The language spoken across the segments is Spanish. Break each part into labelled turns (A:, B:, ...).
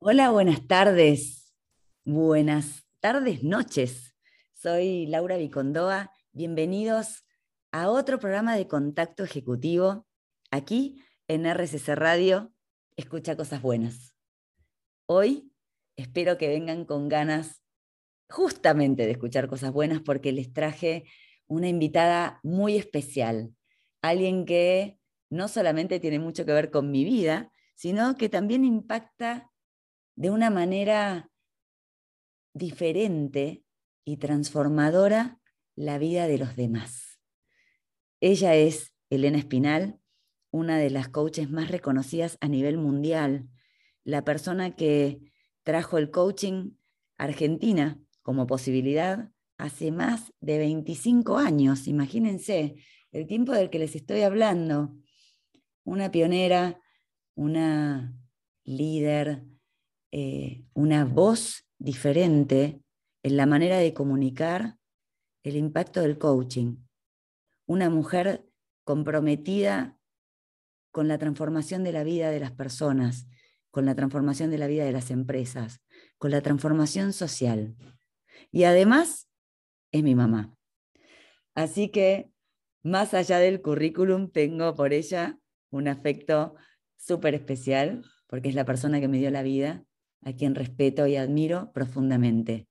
A: Hola, buenas tardes. Buenas tardes, noches. Soy Laura Vicondoa. Bienvenidos a otro programa de Contacto Ejecutivo aquí en RCC Radio. Escucha cosas buenas. Hoy espero que vengan con ganas justamente de escuchar cosas buenas porque les traje una invitada muy especial, alguien que no solamente tiene mucho que ver con mi vida, sino que también impacta de una manera diferente y transformadora la vida de los demás. Ella es Elena Espinal, una de las coaches más reconocidas a nivel mundial, la persona que trajo el coaching Argentina como posibilidad hace más de 25 años, imagínense el tiempo del que les estoy hablando. Una pionera, una líder, eh, una voz diferente en la manera de comunicar el impacto del coaching. Una mujer comprometida con la transformación de la vida de las personas, con la transformación de la vida de las empresas, con la transformación social. Y además es mi mamá. Así que, más allá del currículum, tengo por ella un afecto súper especial, porque es la persona que me dio la vida a quien respeto y admiro profundamente.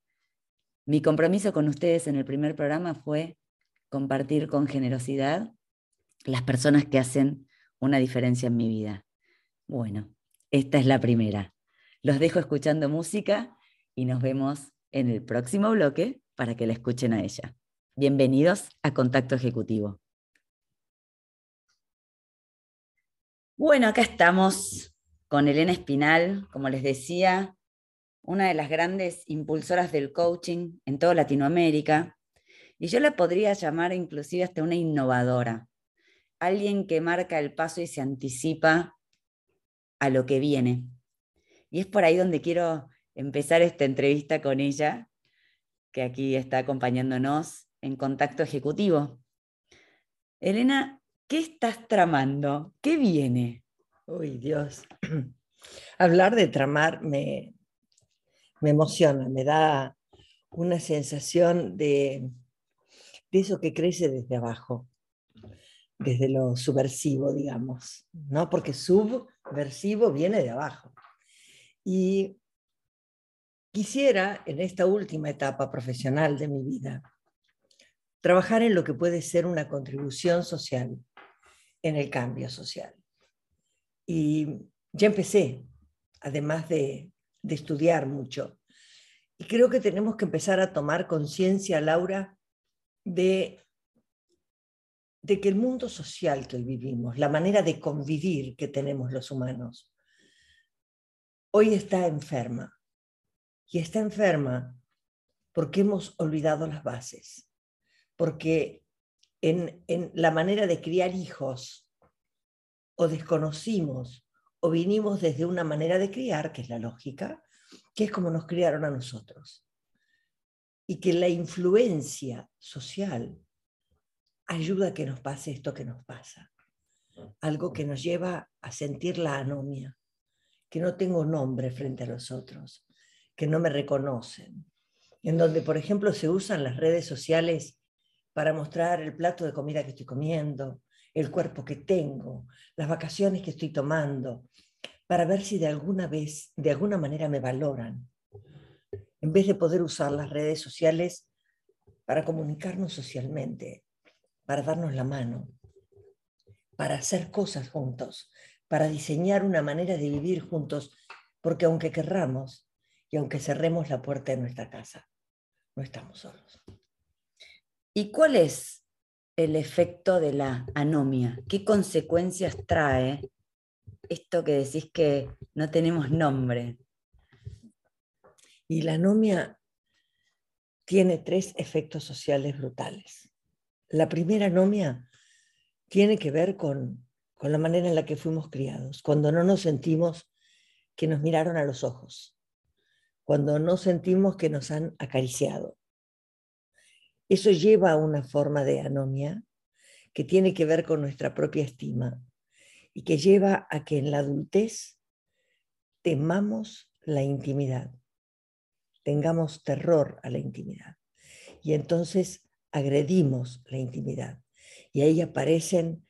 A: Mi compromiso con ustedes en el primer programa fue compartir con generosidad las personas que hacen una diferencia en mi vida. Bueno, esta es la primera. Los dejo escuchando música y nos vemos en el próximo bloque para que la escuchen a ella. Bienvenidos a Contacto Ejecutivo. Bueno, acá estamos con Elena Espinal, como les decía, una de las grandes impulsoras del coaching en toda Latinoamérica, y yo la podría llamar inclusive hasta una innovadora, alguien que marca el paso y se anticipa a lo que viene. Y es por ahí donde quiero empezar esta entrevista con ella, que aquí está acompañándonos en contacto ejecutivo. Elena, ¿qué estás tramando? ¿Qué viene?
B: Uy, Dios. Hablar de tramar me, me emociona, me da una sensación de, de eso que crece desde abajo, desde lo subversivo, digamos, ¿no? Porque subversivo viene de abajo. Y quisiera, en esta última etapa profesional de mi vida, trabajar en lo que puede ser una contribución social, en el cambio social. Y ya empecé, además de, estudiar mucho. Y creo que tenemos que empezar a tomar conciencia, Laura, de, de que el mundo social que hoy vivimos, la manera de convivir que tenemos los humanos, hoy está enferma. Y está enferma porque hemos olvidado las bases, porque en, en la manera de criar hijos o desconocimos o vinimos desde una manera de criar, que es la lógica, que es como nos criaron a nosotros. Y que la influencia social ayuda a que nos pase esto que nos pasa. Algo que nos lleva a sentir la anomia, que no tengo nombre frente a los otros, que no me reconocen. En donde, por ejemplo, se usan las redes sociales para mostrar el plato de comida que estoy comiendo, el cuerpo que tengo, las vacaciones que estoy tomando, para ver si de alguna vez, de alguna manera me valoran, en vez de poder usar las redes sociales para comunicarnos socialmente, para darnos la mano, para hacer cosas juntos, para diseñar una manera de vivir juntos, porque aunque querramos y aunque cerremos la puerta de nuestra casa, no estamos solos.
A: ¿Y cuál es el efecto de la anomia? ¿Qué consecuencias trae esto que decís que no tenemos nombre?
B: Y la anomia tiene tres efectos sociales brutales. La primera anomia tiene que ver con, con la manera en la que fuimos criados, cuando no nos sentimos que nos miraron a los ojos, cuando no sentimos que nos han acariciado, eso lleva a una forma de anomia que tiene que ver con nuestra propia estima y que lleva a que en la adultez temamos la intimidad, tengamos terror a la intimidad. Y entonces agredimos la intimidad. Y ahí aparecen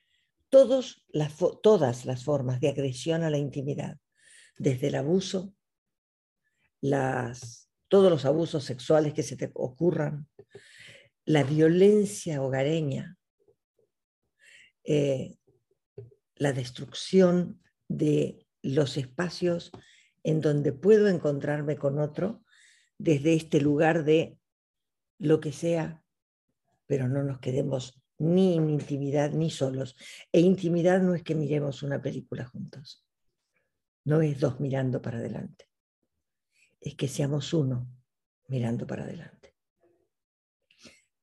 B: todos las, todas las formas de agresión a la intimidad, desde el abuso, las, todos los abusos sexuales que se te ocurran, la violencia hogareña, eh, la destrucción de los espacios en donde puedo encontrarme con otro desde este lugar de lo que sea, pero no nos quedemos ni en intimidad ni solos. E intimidad no es que miremos una película juntos, no es dos mirando para adelante, es que seamos uno mirando para adelante.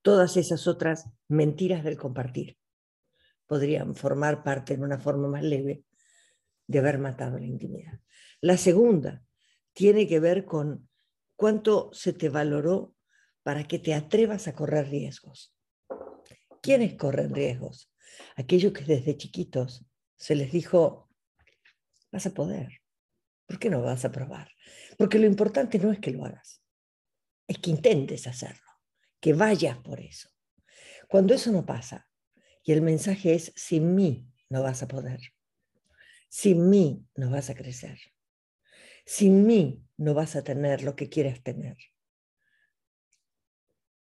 B: Todas esas otras mentiras del compartir podrían formar parte en una forma más leve de haber matado la intimidad. La segunda tiene que ver con cuánto se te valoró para que te atrevas a correr riesgos. ¿Quiénes corren riesgos? Aquellos que desde chiquitos se les dijo, vas a poder. ¿Por qué no vas a probar? Porque lo importante no es que lo hagas, es que intentes hacerlo, que vayas por eso. Cuando eso no pasa, y el mensaje es, sin mí no vas a poder. Sin mí no vas a crecer. Sin mí no vas a tener lo que quieras tener.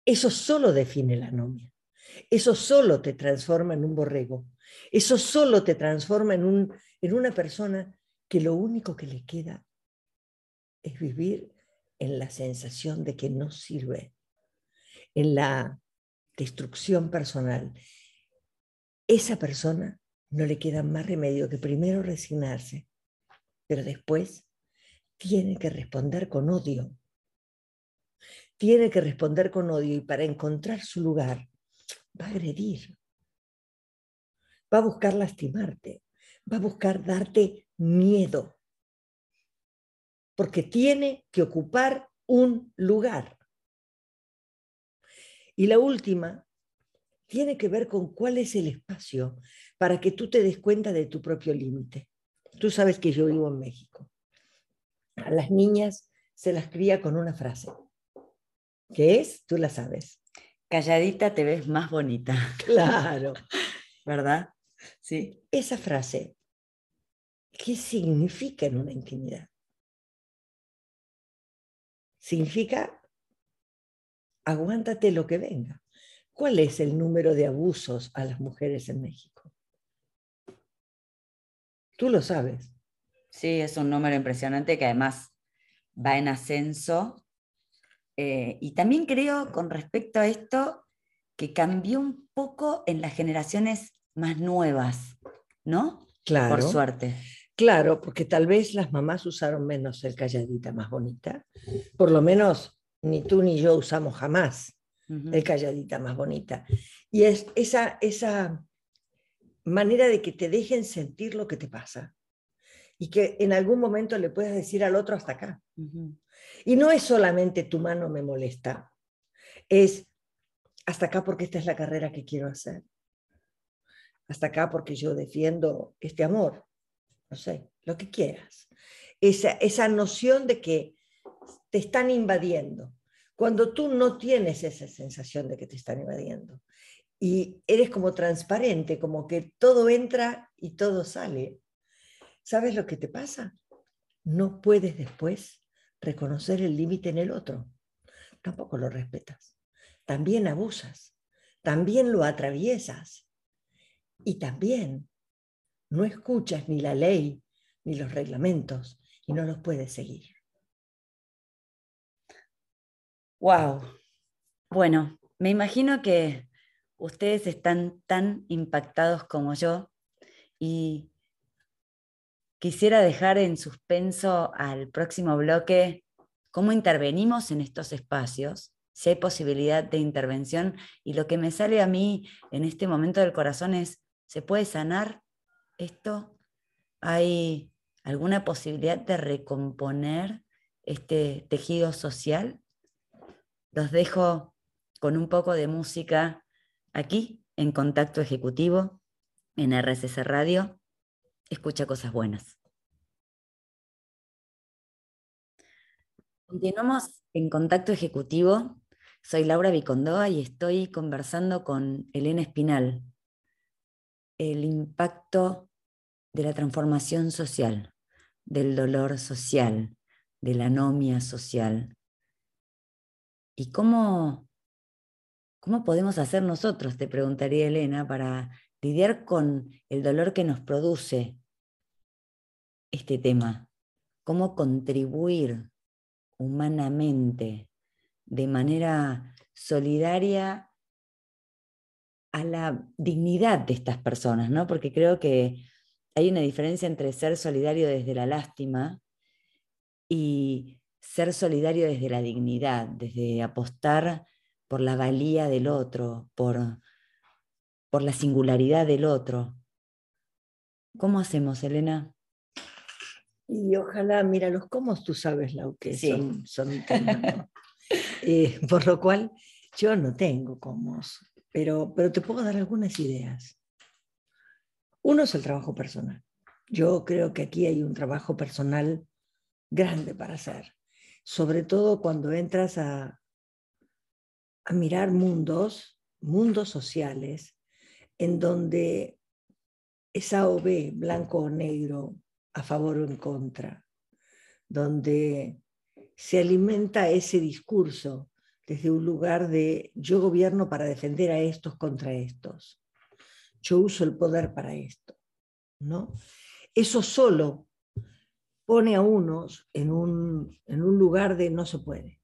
B: Eso solo define la anomia. Eso solo te transforma en un borrego. Eso solo te transforma en, un, en una persona que lo único que le queda es vivir en la sensación de que no sirve, en la destrucción personal esa persona no le queda más remedio que primero resignarse, pero después tiene que responder con odio. Tiene que responder con odio y para encontrar su lugar va a agredir. Va a buscar lastimarte, va a buscar darte miedo, porque tiene que ocupar un lugar. Y la última tiene que ver con cuál es el espacio para que tú te des cuenta de tu propio límite. Tú sabes que yo vivo en México. A las niñas se las cría con una frase. ¿Qué es? Tú la sabes.
A: Calladita te ves más bonita.
B: Claro.
A: ¿Verdad? Sí.
B: Esa frase, ¿qué significa en una intimidad? Significa aguántate lo que venga. ¿Cuál es el número de abusos a las mujeres en México? Tú lo sabes.
A: Sí, es un número impresionante que además va en ascenso. Eh, y también creo con respecto a esto que cambió un poco en las generaciones más nuevas, ¿no?
B: Claro.
A: Por suerte.
B: Claro, porque tal vez las mamás usaron menos el calladita más bonita. Por lo menos ni tú ni yo usamos jamás el calladita más bonita. Y es esa, esa manera de que te dejen sentir lo que te pasa y que en algún momento le puedas decir al otro hasta acá. Y no es solamente tu mano me molesta, es hasta acá porque esta es la carrera que quiero hacer. Hasta acá porque yo defiendo este amor. No sé, lo que quieras. Esa, esa noción de que te están invadiendo cuando tú no tienes esa sensación de que te están invadiendo y eres como transparente, como que todo entra y todo sale, ¿sabes lo que te pasa? No puedes después reconocer el límite en el otro. Tampoco lo respetas. También abusas. También lo atraviesas. Y también no escuchas ni la ley ni los reglamentos y no los puedes seguir.
A: Wow. Bueno, me imagino que ustedes están tan impactados como yo y quisiera dejar en suspenso al próximo bloque cómo intervenimos en estos espacios, si hay posibilidad de intervención y lo que me sale a mí en este momento del corazón es, ¿se puede sanar esto? ¿Hay alguna posibilidad de recomponer este tejido social? Los dejo con un poco de música aquí en Contacto Ejecutivo, en RSS Radio. Escucha cosas buenas. Continuamos en contacto ejecutivo. Soy Laura Vicondoa y estoy conversando con Elena Espinal. El impacto de la transformación social, del dolor social, de la anomia social. ¿Y cómo, cómo podemos hacer nosotros, te preguntaría Elena, para lidiar con el dolor que nos produce este tema? ¿Cómo contribuir humanamente, de manera solidaria a la dignidad de estas personas, ¿no? Porque creo que hay una diferencia entre ser solidario desde la lástima y ser solidario desde la dignidad, desde apostar por la valía del otro, por, por la singularidad del otro. ¿Cómo hacemos, Elena?
B: Y ojalá, mira, los cómo tú sabes, lo que son, son eh, por lo cual yo no tengo cómo, pero, pero te puedo dar algunas ideas. Uno es el trabajo personal. Yo creo que aquí hay un trabajo personal grande para hacer, sobre todo cuando entras a, a mirar mundos, mundos sociales, en donde es A o B, blanco o negro, a favor o en contra, donde se alimenta ese discurso desde un lugar de yo gobierno para defender a estos contra estos, yo uso el poder para esto, ¿no? Eso solo pone a unos en un, en un lugar de no se puede.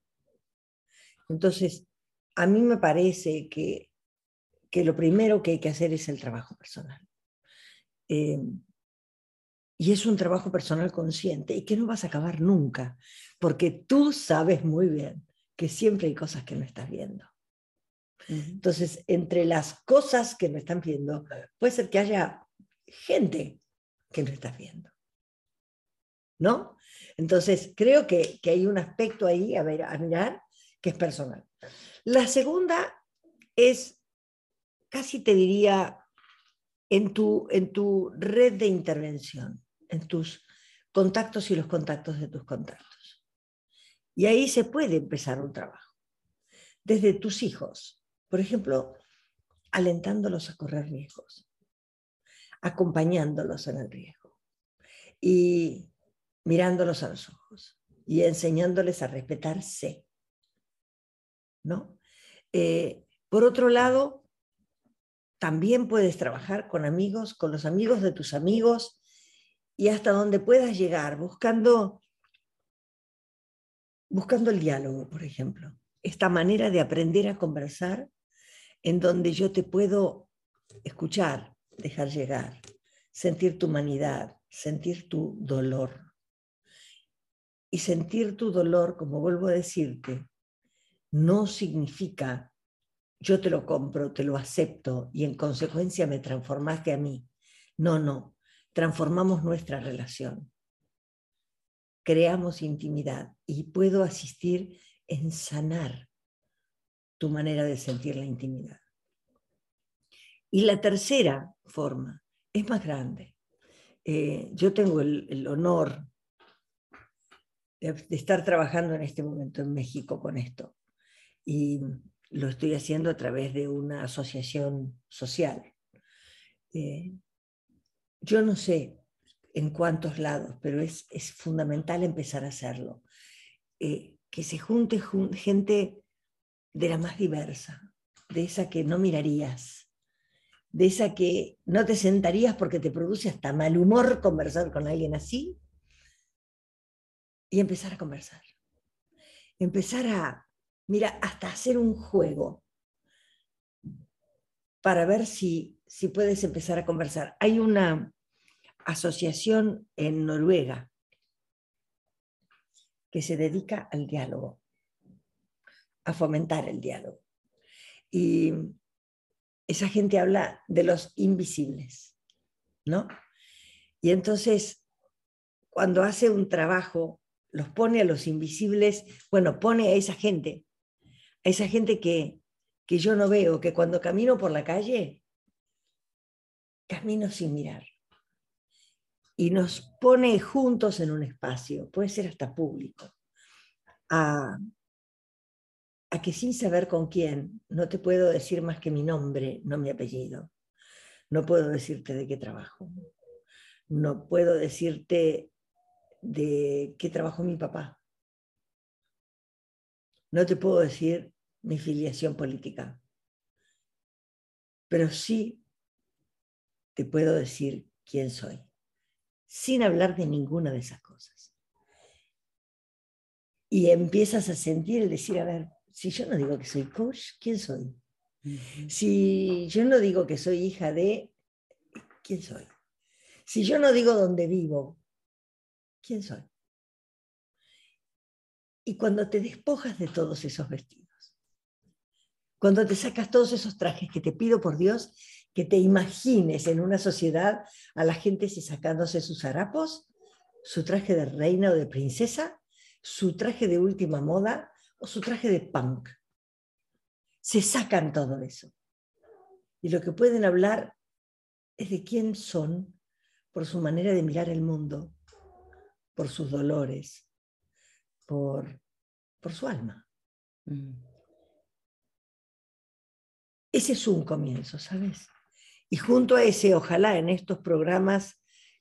B: Entonces, a mí me parece que, que lo primero que hay que hacer es el trabajo personal. Eh, y es un trabajo personal consciente y que no vas a acabar nunca, porque tú sabes muy bien que siempre hay cosas que no estás viendo. Entonces, entre las cosas que no están viendo, puede ser que haya gente que no estás viendo. ¿No? Entonces, creo que, que hay un aspecto ahí a, ver, a mirar que es personal. La segunda es, casi te diría, en tu, en tu red de intervención, en tus contactos y los contactos de tus contactos. Y ahí se puede empezar un trabajo. Desde tus hijos, por ejemplo, alentándolos a correr riesgos, acompañándolos en el riesgo y mirándolos a los ojos y enseñándoles a respetarse. ¿No? Eh, por otro lado, también puedes trabajar con amigos, con los amigos de tus amigos y hasta donde puedas llegar, buscando, buscando el diálogo, por ejemplo. Esta manera de aprender a conversar en donde yo te puedo escuchar, dejar llegar, sentir tu humanidad, sentir tu dolor. Y sentir tu dolor, como vuelvo a decirte, no significa yo te lo compro, te lo acepto y en consecuencia me transformaste a mí. No, no, transformamos nuestra relación. Creamos intimidad y puedo asistir en sanar tu manera de sentir la intimidad. Y la tercera forma es más grande. Eh, yo tengo el, honor de, estar trabajando en este momento en México con esto. Y lo estoy haciendo a través de una asociación social. Eh, yo no sé en cuántos lados, pero es, fundamental empezar a hacerlo. Eh, que se junte gente de la más diversa, de esa que no mirarías, de esa que no te sentarías porque te produce hasta mal humor conversar con alguien así, y empezar a conversar. Empezar a, mira, hasta hacer un juego para ver si, si puedes empezar a conversar. Hay una asociación en Noruega que se dedica al diálogo, a fomentar el diálogo. Y esa gente habla de los invisibles, ¿no? Y entonces, cuando hace un trabajo, los pone a los invisibles, bueno, pone a esa gente a esa gente que, que yo no veo, que cuando camino por la calle, camino sin mirar. Y nos pone juntos en un espacio, puede ser hasta público, a, a que sin saber con quién, no te puedo decir más que mi nombre, no mi apellido. No puedo decirte de qué trabajo. No puedo decirte de qué trabajo mi papá. No te puedo decir mi filiación política. Pero sí te puedo decir quién soy, sin hablar de ninguna de esas cosas. Y empiezas a sentir el decir, a ver, si yo no digo que soy coach, ¿quién soy? Si yo no digo que soy hija de, ¿quién soy? Si yo no digo dónde vivo, ¿quién soy? Y cuando te despojas de todos esos vestidos, cuando te sacas todos esos trajes que te pido por Dios, que te imagines en una sociedad a la gente sacándose sus harapos, su traje de reina o de princesa, su traje de última moda o su traje de punk se sacan todo eso. Y lo que pueden hablar es de quién son por su manera de mirar el mundo, por sus dolores, por, por su alma. Mm. Ese es un comienzo, ¿sabes? Y junto a ese, ojalá en estos programas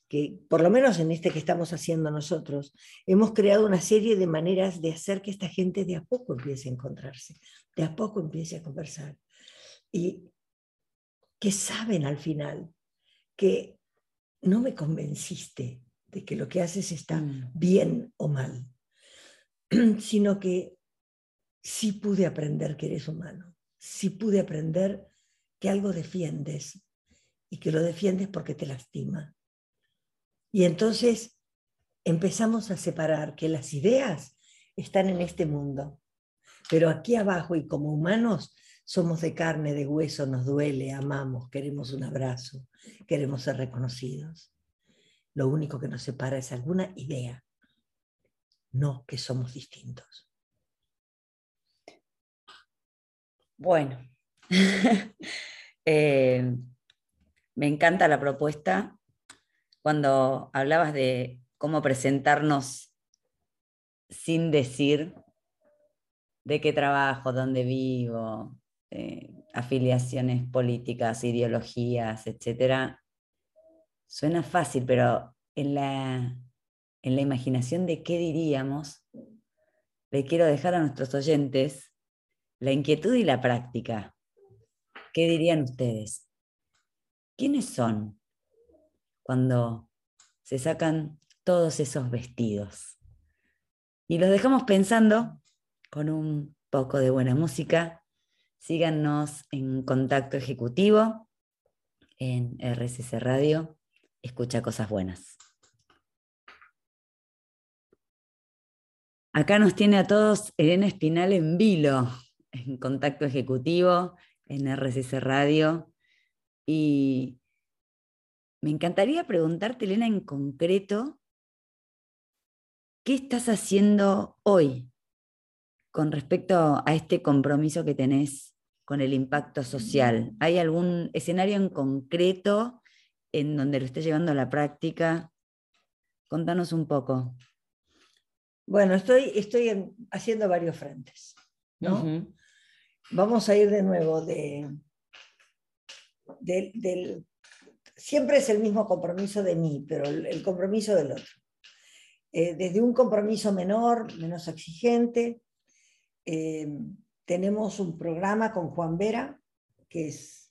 B: que, por lo menos en este que estamos haciendo nosotros, hemos creado una serie de maneras de hacer que esta gente de a poco empiece a encontrarse, de a poco empiece a conversar. Y que saben al final que no me convenciste de que lo que haces está mm. bien o mal, sino que sí pude aprender que eres humano, sí pude aprender que algo defiendes y que lo defiendes porque te lastima y entonces empezamos a separar que las ideas están en este mundo, pero aquí abajo y como humanos somos de carne, de hueso, nos duele, amamos, queremos un abrazo, queremos ser reconocidos. Lo único que nos separa es alguna idea, no que somos distintos.
A: Bueno, eh, me encanta la propuesta cuando hablabas de cómo presentarnos sin decir de qué trabajo, dónde vivo, eh, afiliaciones políticas, ideologías, etc. Suena fácil, pero en la, en la imaginación de qué diríamos, le quiero dejar a nuestros oyentes la inquietud y la práctica. ¿Qué dirían ustedes? ¿Quiénes son cuando se sacan todos esos vestidos. Y los dejamos pensando con un poco de buena música. Síganos en contacto ejecutivo en RCC Radio. Escucha cosas buenas. Acá nos tiene a todos Elena Espinal en vilo, en contacto ejecutivo, en RCC Radio. Y me encantaría preguntarte, Elena, en concreto, ¿qué estás haciendo hoy con respecto a este compromiso que tenés con el impacto social? ¿Hay algún escenario en concreto en donde lo estés llevando a la práctica? Contanos un poco.
B: Bueno, estoy, estoy haciendo varios frentes. Vamos a ir de nuevo de, del siempre es el mismo compromiso de mí, pero el, compromiso del otro. Eh, desde un compromiso menor, menos exigente, eh, tenemos un programa con Juan Vera, que es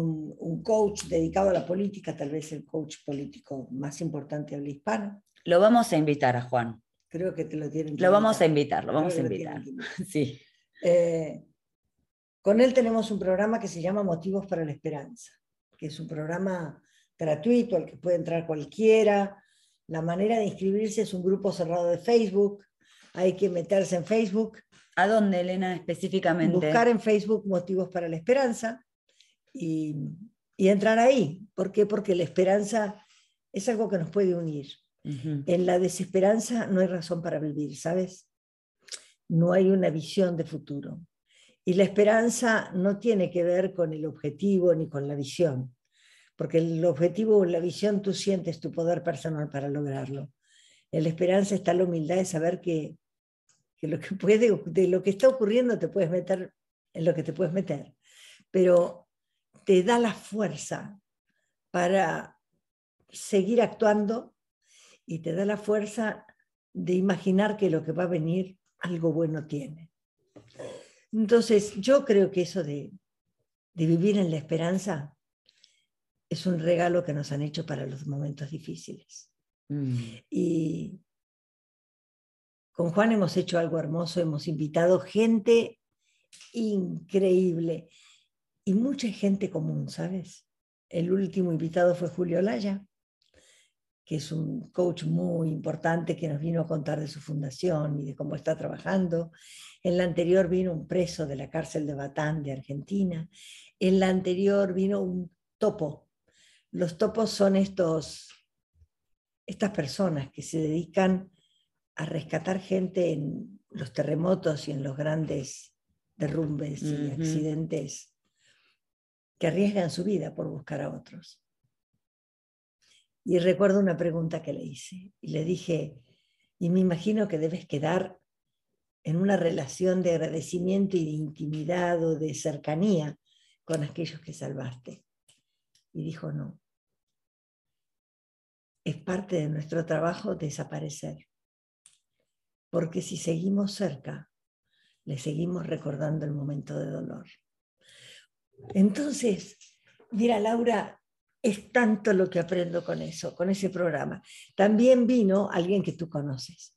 B: un, un, coach dedicado a la política, tal vez el coach político más importante del hispano.
A: Lo vamos a invitar a Juan.
B: Creo que te lo tienen
A: Lo vamos a invitar, lo vamos a invitar. Sí.
B: Eh, con él tenemos un programa que se llama Motivos para la Esperanza que es un programa gratuito al que puede entrar cualquiera. La manera de inscribirse es un grupo cerrado de Facebook. Hay que meterse en Facebook.
A: ¿A dónde, Elena, específicamente?
B: Buscar en Facebook Motivos para la Esperanza y, entrar ahí. ¿Por qué? Porque la esperanza es algo que nos puede unir. En la desesperanza no hay razón para vivir, ¿sabes? No hay una visión de futuro. Y la esperanza no tiene que ver con el objetivo ni con la visión, porque el objetivo o la visión tú sientes tu poder personal para lograrlo. En la esperanza está la humildad de saber que, que lo que puede, de lo que está ocurriendo te puedes meter en lo que te puedes meter, pero te da la fuerza para seguir actuando y te da la fuerza de imaginar que lo que va a venir algo bueno tiene. Entonces, yo creo que eso de, vivir en la esperanza es un regalo que nos han hecho para los momentos difíciles. Mm. Y con Juan hemos hecho algo hermoso, hemos invitado gente increíble y mucha gente común, ¿sabes? El último invitado fue Julio Laya, que es un coach muy importante que nos vino a contar de su fundación y de cómo está trabajando. En la anterior vino un preso de la cárcel de Batán de Argentina. En la anterior vino un topo. Los topos son estos, estas personas que se dedican a rescatar gente en los terremotos y en los grandes derrumbes y accidentes que arriesgan su vida por buscar a otros. Y recuerdo una pregunta que le hice y le dije, y me imagino que debes quedar en una relación de agradecimiento y de intimidad o de cercanía con aquellos que salvaste. Y dijo, no. Es parte de nuestro trabajo desaparecer. Porque si seguimos cerca, le seguimos recordando el momento de dolor. Entonces, mira, Laura, es tanto lo que aprendo con eso, con ese programa. También vino alguien que tú conoces,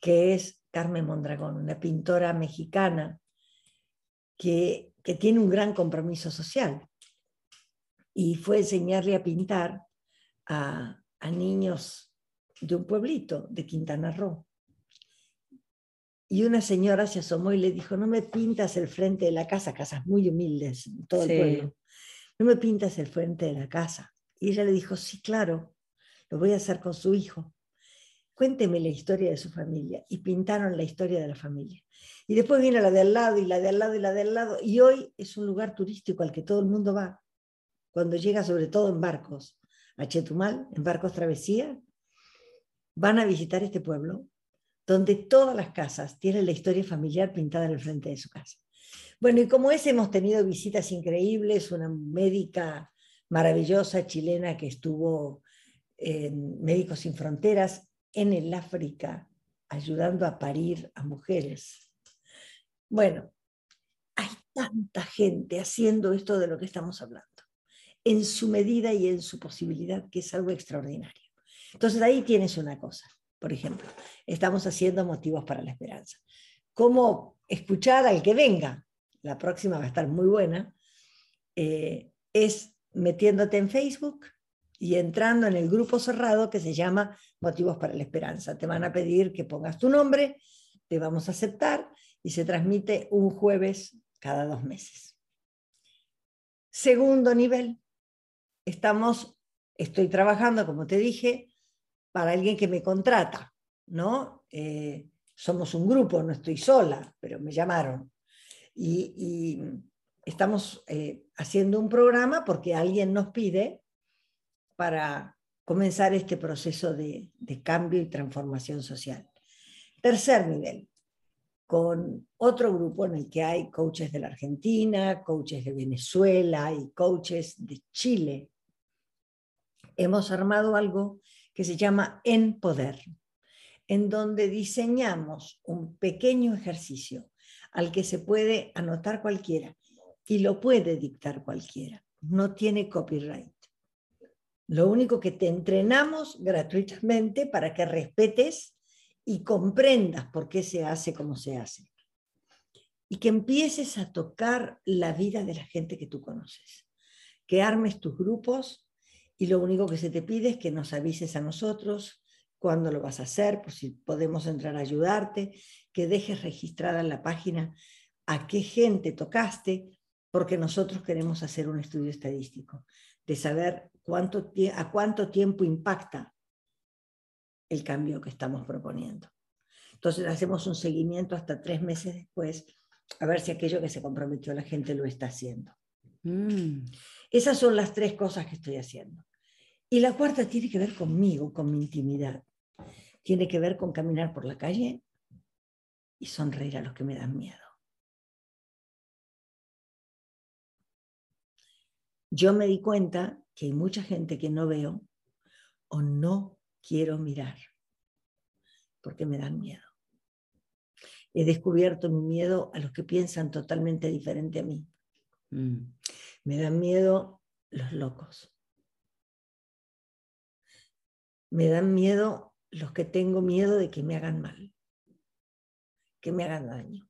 B: que es Carmen Mondragón, una pintora mexicana que, que tiene un gran compromiso social. Y fue enseñarle a pintar a, a niños de un pueblito de Quintana Roo. Y una señora se asomó y le dijo, no me pintas el frente de la casa, casas muy humildes, todo el pueblo no me pintas el frente de la casa. Y ella le dijo, sí, claro, lo voy a hacer con su hijo. Cuénteme la historia de su familia. Y pintaron la historia de la familia. Y después viene la de al lado y la de al lado y la de al lado. Y hoy es un lugar turístico al que todo el mundo va. Cuando llega sobre todo en barcos a Chetumal, en barcos travesía, van a visitar este pueblo donde todas las casas tienen la historia familiar pintada en el frente de su casa. Bueno, y como es, hemos tenido visitas increíbles, una médica maravillosa chilena que estuvo en Médicos Sin Fronteras en el África, ayudando a parir a mujeres. Bueno, hay tanta gente haciendo esto de lo que estamos hablando, en su medida y en su posibilidad, que es algo extraordinario. Entonces ahí tienes una cosa, por ejemplo, estamos haciendo motivos para la esperanza. ¿Cómo escuchar al que venga? la próxima va a estar muy buena, eh, es metiéndote en Facebook y entrando en el grupo cerrado que se llama Motivos para la Esperanza. Te van a pedir que pongas tu nombre, te vamos a aceptar y se transmite un jueves cada dos meses. Segundo nivel, estamos, estoy trabajando, como te dije, para alguien que me contrata, ¿no? Eh, somos un grupo, no estoy sola, pero me llamaron y, estamos eh, haciendo un programa porque alguien nos pide para comenzar este proceso de, de cambio y transformación social. Tercer nivel, con otro grupo en el que hay coaches de la Argentina, coaches de Venezuela y coaches de Chile. Hemos armado algo que se llama En Poder, en donde diseñamos un pequeño ejercicio al que se puede anotar cualquiera y lo puede dictar cualquiera. No tiene copyright. Lo único que te entrenamos gratuitamente para que respetes y comprendas por qué se hace como se hace. Y que empieces a tocar la vida de la gente que tú conoces. Que armes tus grupos y lo único que se te pide es que nos avises a nosotros, cuándo lo vas a hacer, por si podemos entrar a ayudarte, que dejes registrada en la página a qué gente tocaste, porque nosotros queremos hacer un estudio estadístico de saber cuánto, a cuánto tiempo impacta el cambio que estamos proponiendo. Entonces hacemos un seguimiento hasta tres meses después a ver si aquello que se comprometió la gente lo está haciendo. Mm. Esas son las tres cosas que estoy haciendo. Y la cuarta tiene que ver conmigo, con mi intimidad tiene que ver con caminar por la calle y sonreír a los que me dan miedo. Yo me di cuenta que hay mucha gente que no veo o no quiero mirar porque me dan miedo. He descubierto mi miedo a los que piensan totalmente diferente a mí. Mm. Me dan miedo los locos. Me dan miedo los que tengo miedo de que me hagan mal, que me hagan daño.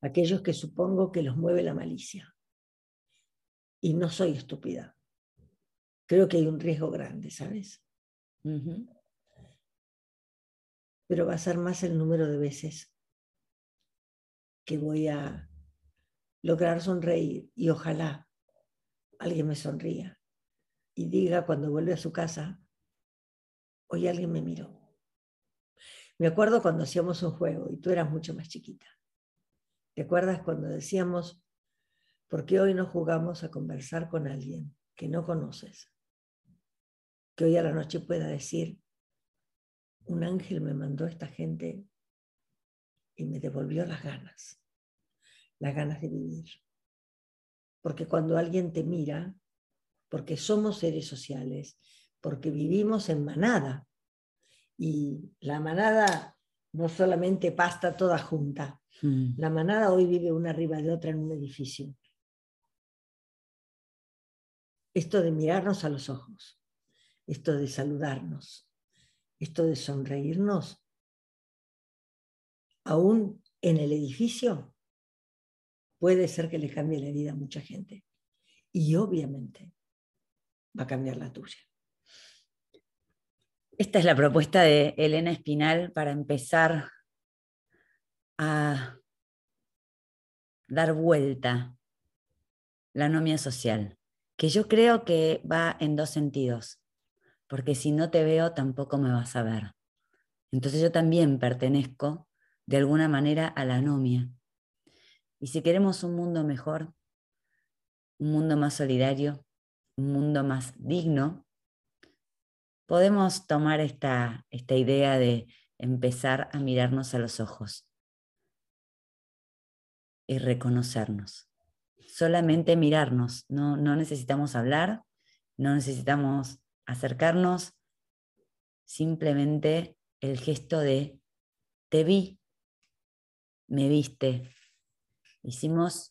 B: Aquellos que supongo que los mueve la malicia. Y no soy estúpida. Creo que hay un riesgo grande, ¿sabes? Pero va a ser más el número de veces que voy a lograr sonreír y ojalá alguien me sonría y diga cuando vuelve a su casa, hoy alguien me miró. Me acuerdo cuando hacíamos un juego y tú eras mucho más chiquita. ¿Te acuerdas cuando decíamos, ¿por qué hoy no jugamos a conversar con alguien que no conoces? Que hoy a la noche pueda decir, un ángel me mandó esta gente y me devolvió las ganas, las ganas de vivir. Porque cuando alguien te mira, porque somos seres sociales, porque vivimos en manada, y la manada no solamente pasta toda junta, hmm. la manada hoy vive una arriba de otra en un edificio. Esto de mirarnos a los ojos, esto de saludarnos, esto de sonreírnos, aún en el edificio, puede ser que le cambie la vida a mucha gente. Y obviamente va a cambiar la tuya.
A: Esta es la propuesta de Elena Espinal para empezar a dar vuelta la anomia social, que yo creo que va en dos sentidos, porque si no te veo tampoco me vas a ver. Entonces yo también pertenezco de alguna manera a la anomia. Y si queremos un mundo mejor, un mundo más solidario, un mundo más digno, podemos tomar esta, esta idea de empezar a mirarnos a los ojos y reconocernos. Solamente mirarnos, no, no necesitamos hablar, no necesitamos acercarnos, simplemente el gesto de te vi, me viste. Hicimos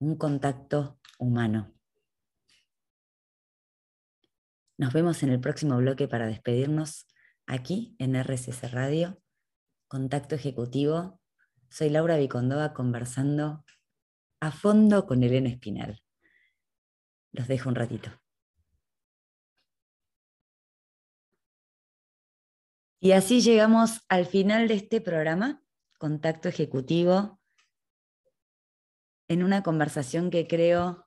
A: un contacto humano. Nos vemos en el próximo bloque para despedirnos aquí en RCC Radio, Contacto Ejecutivo. Soy Laura Vicondoa conversando a fondo con Elena Espinal. Los dejo un ratito. Y así llegamos al final de este programa, Contacto Ejecutivo, en una conversación que creo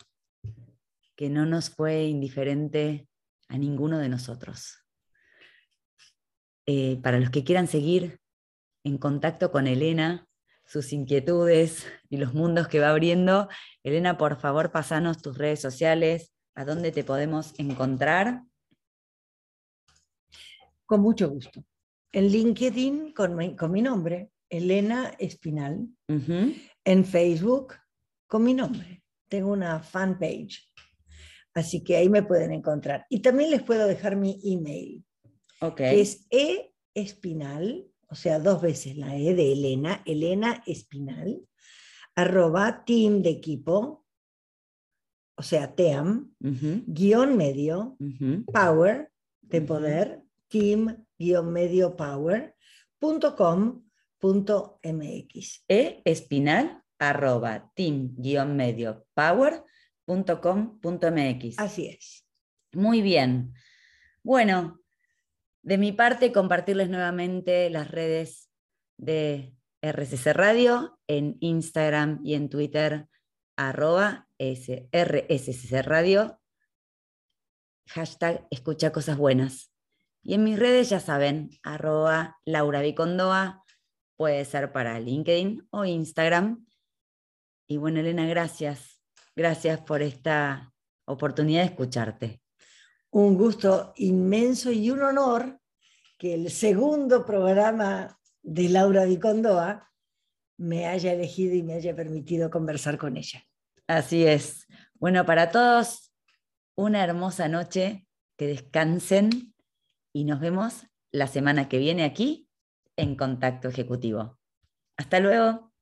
A: que no nos fue indiferente a ninguno de nosotros. Eh, para los que quieran seguir en contacto con Elena, sus inquietudes y los mundos que va abriendo, Elena, por favor, pasanos tus redes sociales, a dónde te podemos encontrar.
B: Con mucho gusto. En LinkedIn con mi, nombre, Elena Espinal. En Facebook con mi nombre. Tengo una fanpage Así que ahí me pueden encontrar. Y también les puedo dejar mi email, que es espinal, o sea, dos veces la E de Elena, Elena Espinal, arroba team de equipo, o sea, TEAM, guion medio, power de poder, team guion medio power, punto com, punto mx.
A: E espinal, arroba team guion medio power, .com.mx.
B: Así es.
A: Muy bien. Bueno, de mi parte, compartirles nuevamente las redes de RCC Radio en Instagram y en Twitter, arroba RSC Radio, hashtag escucha cosas buenas. Y en mis redes ya saben, arroba Laura Vicondoa, puede ser para LinkedIn o Instagram. Y bueno, Elena, gracias Gracias por esta oportunidad de escucharte.
B: Un gusto inmenso y un honor que el segundo programa de Laura Vicondoa me haya elegido y me haya permitido conversar con ella.
A: Así es. Bueno, para todos, una hermosa noche, que descansen y nos vemos la semana que viene aquí en Contacto Ejecutivo. Hasta luego.